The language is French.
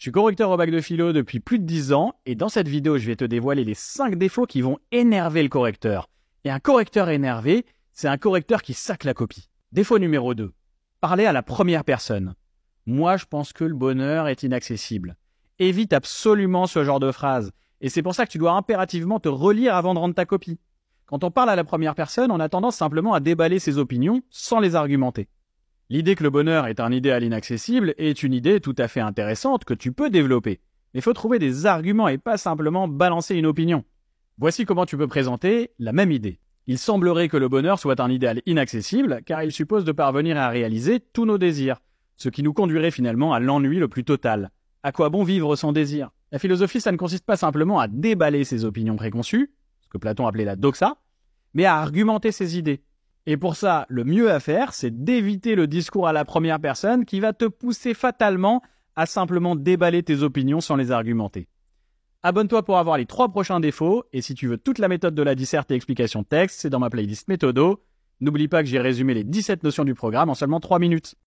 Je suis correcteur au bac de philo depuis plus de 10 ans et dans cette vidéo, je vais te dévoiler les 5 défauts qui vont énerver le correcteur. Et un correcteur énervé, c'est un correcteur qui sac la copie. Défaut numéro 2. Parler à la première personne. Moi, je pense que le bonheur est inaccessible. Évite absolument ce genre de phrase. Et c'est pour ça que tu dois impérativement te relire avant de rendre ta copie. Quand on parle à la première personne, on a tendance simplement à déballer ses opinions sans les argumenter. L'idée que le bonheur est un idéal inaccessible est une idée tout à fait intéressante que tu peux développer. Mais faut trouver des arguments et pas simplement balancer une opinion. Voici comment tu peux présenter la même idée. Il semblerait que le bonheur soit un idéal inaccessible car il suppose de parvenir à réaliser tous nos désirs, ce qui nous conduirait finalement à l'ennui le plus total. À quoi bon vivre sans désir? La philosophie, ça ne consiste pas simplement à déballer ses opinions préconçues, ce que Platon appelait la doxa, mais à argumenter ses idées. Et pour ça, le mieux à faire, c'est d'éviter le discours à la première personne qui va te pousser fatalement à simplement déballer tes opinions sans les argumenter. Abonne-toi pour avoir les trois prochains défauts, et si tu veux toute la méthode de la disserte et explication texte, c'est dans ma playlist Méthodo. N'oublie pas que j'ai résumé les 17 notions du programme en seulement 3 minutes.